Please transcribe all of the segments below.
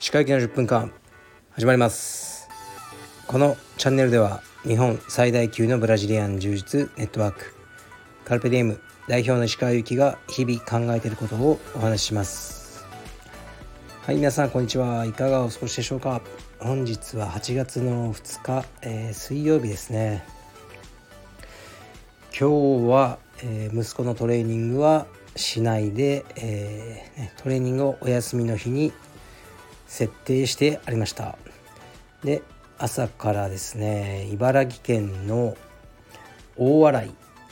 歯科医の10分間始まります。このチャンネルでは日本最大級のブラジリアン柔術ネットワークカルペディエム代表の石川由紀が日々考えていることをお話しします。はい皆さんこんにちは。いかがお過ごしでしょうか？本日は8月の2日、えー、水曜日ですね。今日は、えー、息子のトレーニングはしないで、えー、トレーニングをお休みの日に設定してありました。で朝からですね茨城県の大洗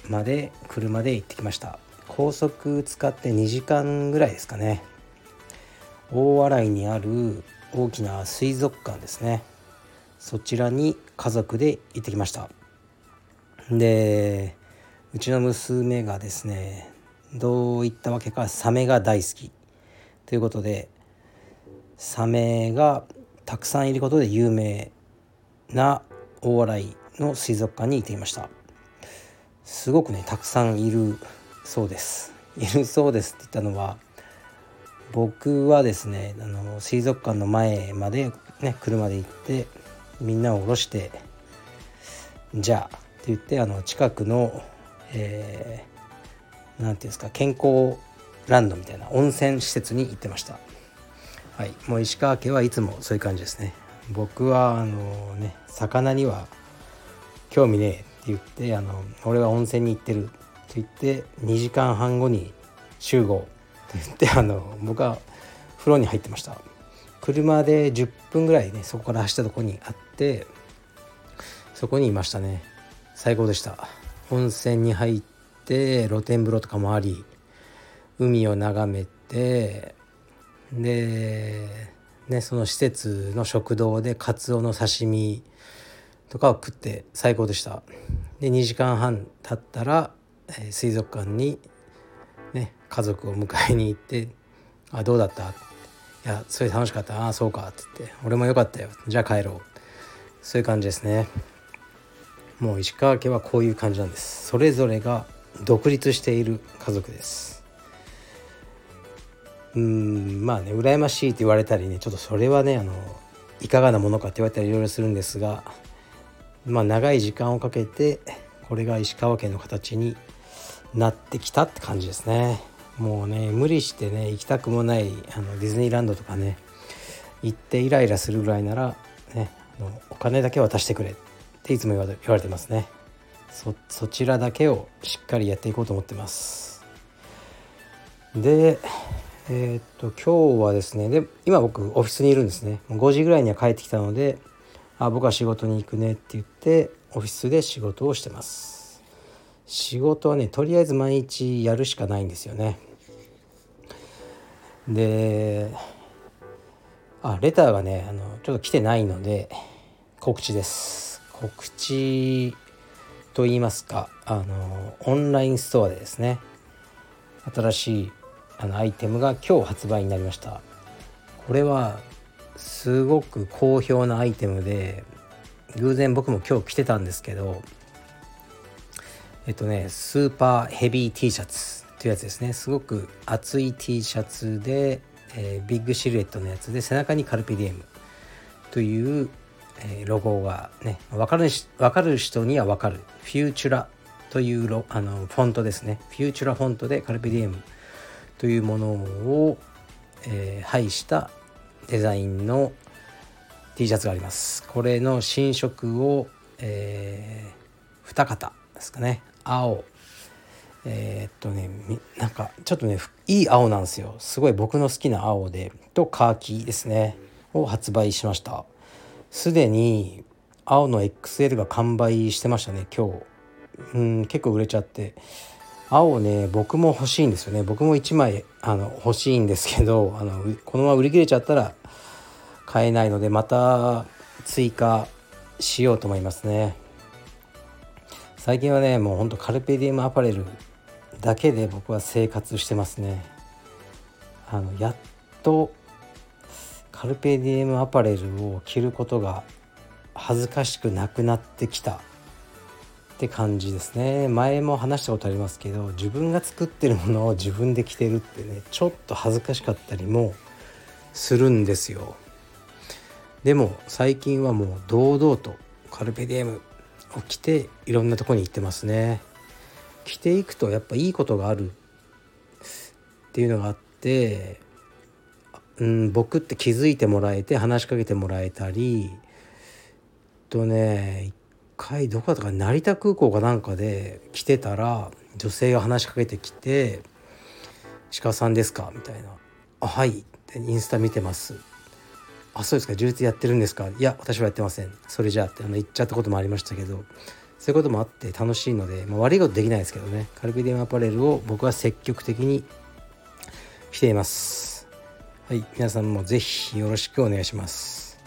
まで車で行ってきました。高速使って2時間ぐらいですかね。大洗にある大きな水族館ですね。そちらに家族で行ってきました。でうちの娘がですねどういったわけかサメが大好きということでサメがたくさんいることで有名な大洗の水族館に行ってきました。すごくねたくさんいるそうです。いるそうですって言ったのは僕はですねあの水族館の前まで、ね、車で行ってみんなを降ろしてじゃあって言ってあの近くの、えー、て言うんですか健康ランドみたいな温泉施設に行ってました。はい。もう石川家はいつもそういう感じですね。僕はあのね魚には興味ねえって言ってあの俺は温泉に行ってる。って言って2時間半後に集合って言ってあの僕は風呂に入ってました。車で10分ぐらいねそこから走ったとこにあってそこにいましたね。最高でした。温泉に入って露天風呂とかもあり海を眺めてで、ね、その施設の食堂でカツオの刺身とかを食って最高でした。で2時間半経ったら、え水族館にね家族を迎えに行って「あどうだった?」いやそれ楽しかった。ああそうか」って言って「俺もよかったよ。じゃあ帰ろう」そういう感じですね。もう石川家はこういう感じなんです。それぞれが独立している家族です。うんまあね羨ましいって言われたりねちょっとそれはねあのいかがなものかって言われたりいろいろするんですがまあ長い時間をかけてこれが石川県の形になってきたって感じですね。もうね無理してね行きたくもないあのディズニーランドとかね行ってイライラするぐらいなら、ね、お金だけ渡してくれ。っていつも言わ言われてますね。そそちらだけをしっかりやっていこうと思ってます。でえー、っと今日はですねで今僕オフィスにいるんですね。5時ぐらいには帰ってきたのであ僕は仕事に行くねって言ってオフィスで仕事をしてます。仕事はねとりあえず毎日やるしかないんですよね。であレターがねあのちょっと来てないので告知です。告知と言いますかあのオンラインストアでですね新しいあのアイテムが今日発売になりました。これはすごく好評なアイテムで偶然僕も今日着てたんですけどえっとねスーパーヘビー T シャツというやつですね。すごく厚い T シャツで、えー、ビッグシルエットのやつで背中に Carpe Diem という、え、ロゴがね分かる分かる人には分かる。フューチュラというロあのフォントですね。 Futura フォントで Carpe Diemというものを、えー、配したデザインの T シャツがあります。これの新色を、えー、2型ですかね。青。えー、っとねなんかちょっとねいい青なんですよ。すごい僕の好きな青でとカーキですね。を発売しました。すでに青の XL が完売してましたね今日。うん結構売れちゃって。青ね僕も欲しいんですよね。僕も1枚あの欲しいんですけどあのこのまま売り切れちゃったら買えないのでまた追加しようと思いますね。最近はねもうほんとカルペディウムアパレルだけで僕は生活してますね。あのやっとカルペディウムアパレルを着ることが恥ずかしくなくなってきたって感じですね。前も話したことありますけど自分が作ってるものを自分で着てるってねちょっと恥ずかしかったりもするんですよ。でも最近はもう堂々とカルペディエムを着ていろんなとこに行ってますね。着ていくとやっぱいいことがあるっていうのがあってうん僕って気づいてもらえて話しかけてもらえたりとね一回どこだったか成田空港かなんかで来てたら女性が話しかけてきて「鹿さんですか?」みたいな「あはい」ってインスタ見てます「あそうですか。充実やってるんですか?」「いや私はやってません」それじゃあってあの言っちゃったこともありましたけどそういうこともあって楽しいので、まあ、悪いことできないですけどね。カルビディウムアパレルを僕は積極的に着ています。はい皆さんも是非よろしくお願いします。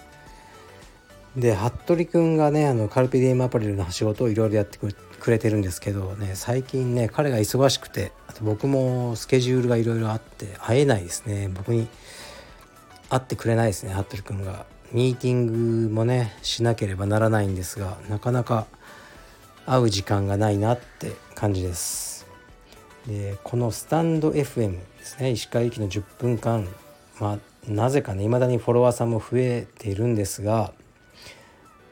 で服部君がねあのカルピディエムアパレルの仕事をいろいろやってくれてるんですけどね最近ね彼が忙しくてあと僕もスケジュールがいろいろあって会えないですね。僕に会ってくれないですね服部君が。ミーティングもねしなければならないんですがなかなか会う時間がないなって感じです。でこのスタンド FM ですね石川行きの10分間まあなぜかね未だにフォロワーさんも増えているんですが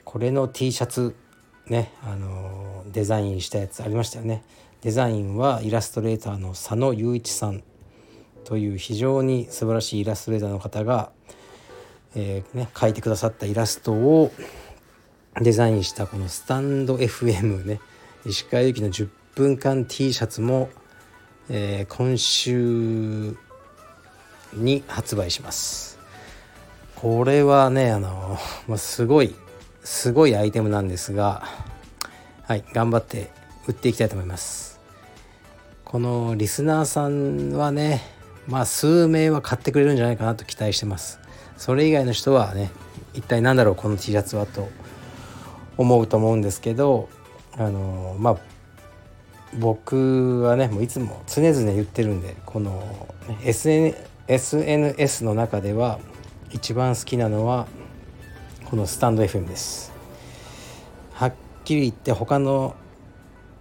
これの T シャツねあのデザインしたやつありましたよね。デザインはイラストレーターの佐野雄一さんという非常に素晴らしいイラストレーターの方が、えー、ね、描いてくださったイラストをデザインしたこのスタンド FM ね石川由紀の10分間 T シャツも、えー、今週に発売します。これはねあの、ま、すごいすごいアイテムなんですがはい頑張って売っていきたいと思います。このリスナーさんはねまあ数名は買ってくれるんじゃないかなと期待してます。それ以外の人はね一体何だろうこの T シャツはと思うと思うんですけどあのまあ僕はねもういつも常々言ってるんでこの、SN SNS の中では一番好きなのはこのスタンド FM です。はっきり言って他の、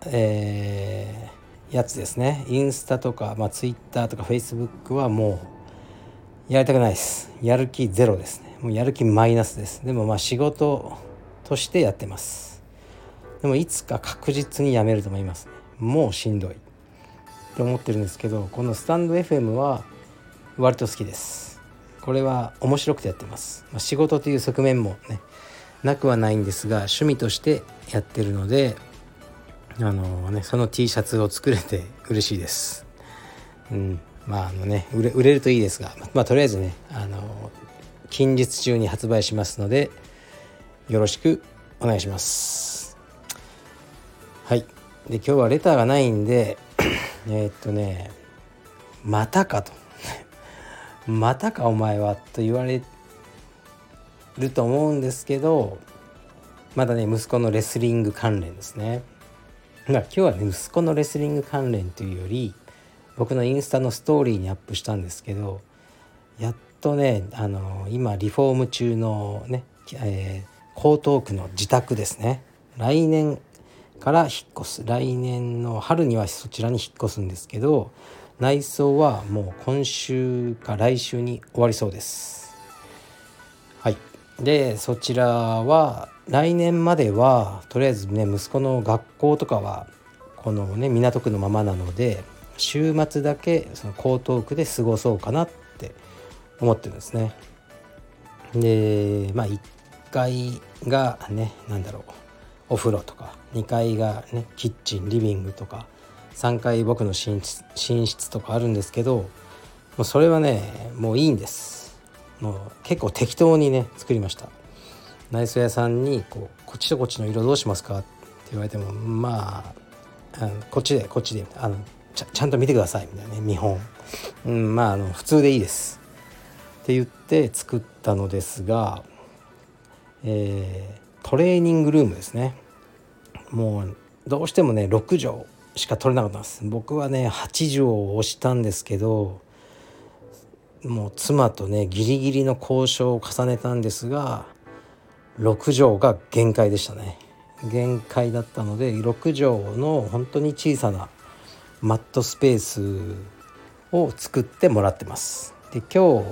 えー、やつですね。インスタとか、まあ、Twitter とか Facebook はもうやりたくないです。やる気ゼロですね。もうやる気マイナスです。でもまあ仕事としてやってます。でもいつか確実に辞めると思いますもうしんどい。と思ってるんですけどこのスタンド FM は割と好きです。これは面白くてやってます、まあ、仕事という側面もねなくはないんですが趣味としてやってるのであのねその T シャツを作れて 嬉しいです。うんまああのね売れ売れるといいですがまあとりあえずねあの近日中に発売しますのでよろしくお願いします。はい。で今日はレターがないんで えっとねまたかと。またかお前はと言われると思うんですけどまだね息子のレスリング関連ですね。今日はね息子のレスリング関連というより僕のインスタのストーリーにアップしたんですけどやっとねあの今リフォーム中のね、えー、江東区の自宅ですね。来年から引っ越す。来年の春にはそちらに引っ越すんですけど内装はもう今週か来週に終わりそうです。はい。でそちらは来年まではとりあえずね息子の学校とかはこのね港区のままなので週末だけその江東区で過ごそうかなって思ってるんですね。でまあ1階がね何だろうお風呂とか2階がねキッチンリビングとか3階僕の寝室寝室とかあるんですけどもうそれはねもういいんです。もう結構適当にね作りました。内装屋さんにこう「こっちとこっちの色どうしますか?」って言われてもまああのこっちでこっちであのちゃちゃんと見てくださいみたいなね見本、うん、まああの普通でいいです。って言って作ったのですが、えー、トレーニングルームですね。もうどうしてもね6畳しか取れなかったんです。僕はね8畳を押したんですけどもう妻とねギリギリの交渉を重ねたんですが6畳が限界でしたね。限界だったので6畳の本当に小さなマットスペースを作ってもらってます。で今日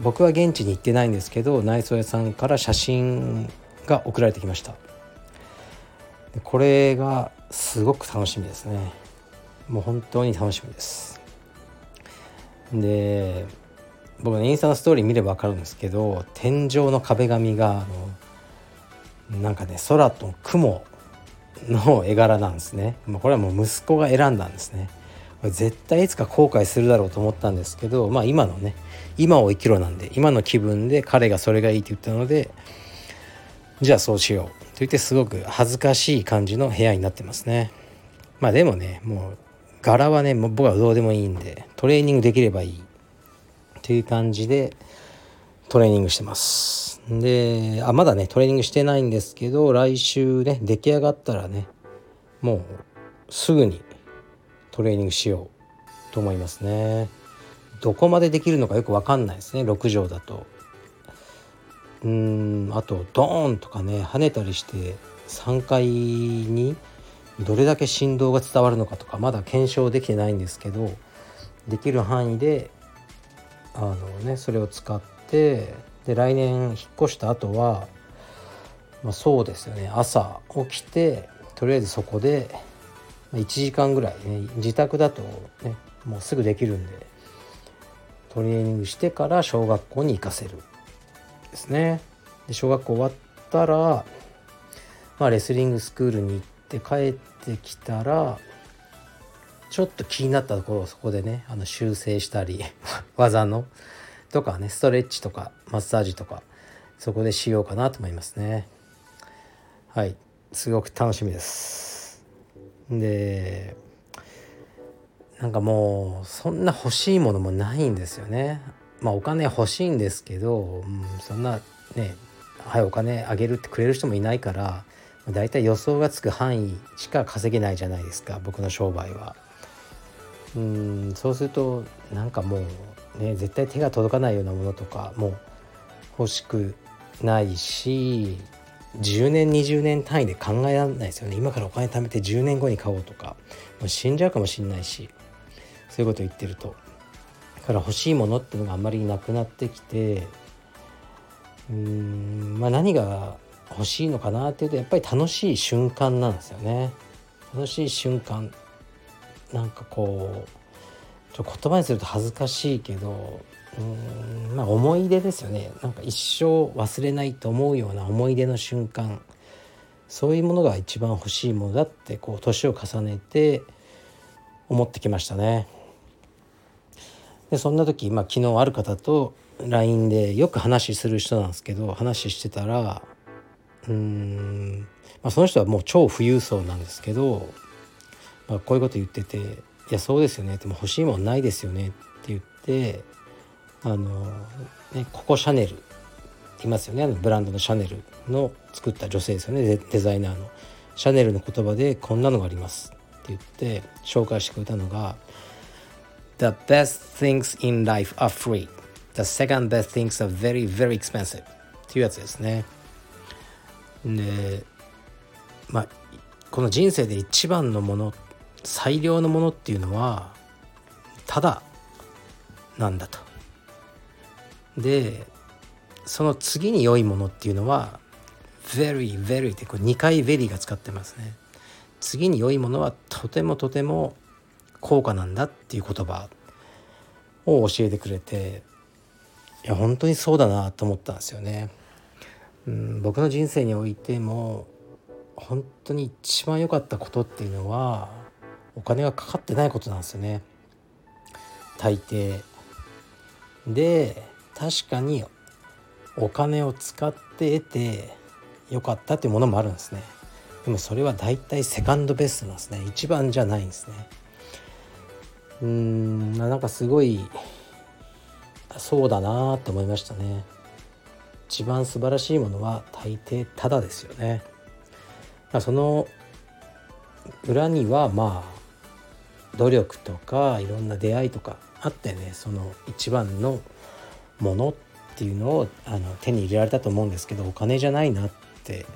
僕は現地に行ってないんですけど内装屋さんから写真が送られてきました。これがすごく楽しみですね。もう本当に楽しみです。で僕のインスタのストーリー見れば分かるんですけど天井の壁紙があのなんかね空と雲の絵柄なんですね。これはもう息子が選んだんですね。絶対いつか後悔するだろうと思ったんですけどまあ今のね今を生きろなんで今の気分で彼がそれがいいって言ったのでじゃあそうしよう。と言ってすごく恥ずかしい感じの部屋になってますね。まあでもねもう柄はねもう僕はどうでもいいんでトレーニングできればいい。という感じでトレーニングしてます。であまだねトレーニングしてないんですけど来週ね出来上がったらねもうすぐにトレーニングしようと思いますね。どこまでできるのかよく分かんないですね6畳だと。うんあとドーンとかね跳ねたりして3階にどれだけ振動が伝わるのかとかまだ検証できてないんですけどできる範囲であのねそれを使ってで来年引っ越した後はまあ、そうですよね。朝起きてとりあえずそこで1時間ぐらい、ね、自宅だとねもうすぐできるんでトレーニングしてから小学校に行かせる。ですね。で小学校終わったら、まあ、レスリングスクールに行って帰ってきたらちょっと気になったところをそこでねあの修正したり 技のとかねストレッチとかマッサージとかそこでしようかなと思いますね。はい。すごく楽しみです。でなんかもうそんな欲しいものもないんですよね。まあお金欲しいんですけど、うん、そんなねはいお金あげるってくれる人もいないからだいたい予想がつく範囲しか稼げないじゃないですか僕の商売は。うんそうするとなんかもうね絶対手が届かないようなものとかもう欲しくないし10年20年単位で考えられないですよね今からお金貯めて10年後に買おうとかもう死んじゃうかもしんないしそういうこと言ってるとから欲しいものっていうのがあんまりなくなってきてうーんまあ何が欲しいのかなっていうとやっぱり楽しい瞬間なんですよね。楽しい瞬間なんかこうちょ言葉にすると恥ずかしいけどうんまあ思い出ですよね。なんか一生忘れないと思うような思い出の瞬間。そういうものが一番欲しいものだってこう年を重ねて思ってきましたね。でそんな時、まあ、昨日ある方と LINE でよく話する人なんですけど話してたらうん、まあ、その人はもう超富裕層なんですけど、まあ、こういうこと言ってて「いやそうですよね」でも欲しいもんないですよねって言ってあの、ね、ここシャネルいますよねあのブランドのシャネルの作った女性ですよねデザイナーの。シャネルの言葉でこんなのがありますって言って紹介してくれたのが The best things in life are free. The second best things are very, very expensive. っていうやつですね。で、まあ、この人生で一番のもの、最良のものっていうのは、ただなんだと。で、その次に良いものっていうのは、very, very ってこれ2回 very が使ってますね。次に良いものはとてもとても効果なんだっていう言葉を教えてくれていや本当にそうだなと思ったんですよね。うん、僕の人生においても本当に一番良かったことっていうのはお金がかかってないことなんですよね大抵。で確かにお金を使って得て良かったっていうものもあるんですね。でもそれは大体セカンドベストなんですね一番じゃないんですねうんなんかすごいそうだなって思いましたね。一番素晴らしいものは大抵ただですよね、まあ、その裏にはまあ努力とかいろんな出会いとかあってねその一番のものっていうのをあの手に入れられたと思うんですけどお金じゃないなって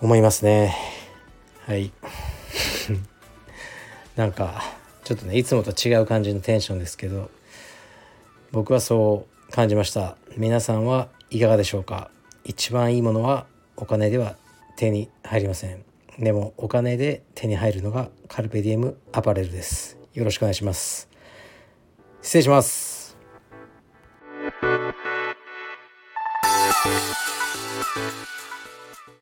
思いますね。はい。なんかちょっとねいつもと違う感じのテンションですけど僕はそう感じました。皆さんはいかがでしょうか一番いいものはお金では手に入りませんでもお金で手に入るのがカルペディエムアパレルですよろしくお願いします失礼します